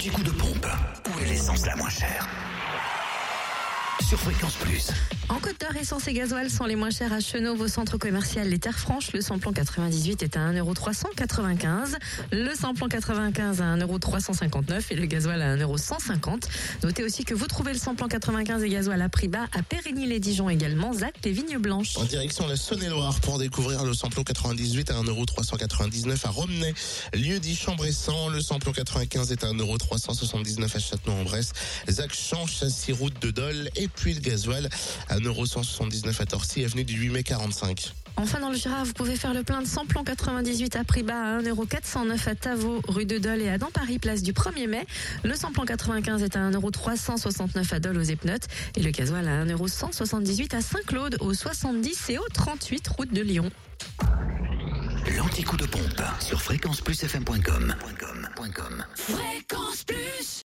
L'anti-coup de pompe. Où est l'essence la moins chère Sur Fréquence Plus. En Côte d'Or, essence et gasoil sont les moins chers à Chenauve, au centre commercial Les Terres Franches. Le samplon 98 est à 1,395€. Le samplon 95 à 1,359€ et le gasoil à 1,150€. Notez aussi que vous trouvez le samplon 95 et gasoil à prix bas à Périgny-les-Dijon également, Zac et Vignes Blanches. En direction la Saône-et-Loire pour découvrir le samplon 98 à 1,399€ à Romney. Lieu dit Chambressan, le samplon 95 est à 1,379€ à Château-en-Bresse. Zac Change, Châssis Route de Dole et puis le gasoil à 1,179€ à Torcy, avenue du 8 mai 45. Enfin, dans le Jura, vous pouvez faire le plein de samplon 98 à prix bas à 1,409€ à Tavaux, rue de Dole et à dans Paris, place du 1er mai. Le samplon 95 est à 1,369€ à Dole aux Epnotes et le gasoil à 1,178€ à Saint-Claude, au 70 et au 38 route de Lyon. L'anti-coup de pompe sur fréquenceplusfm.com. Fréquence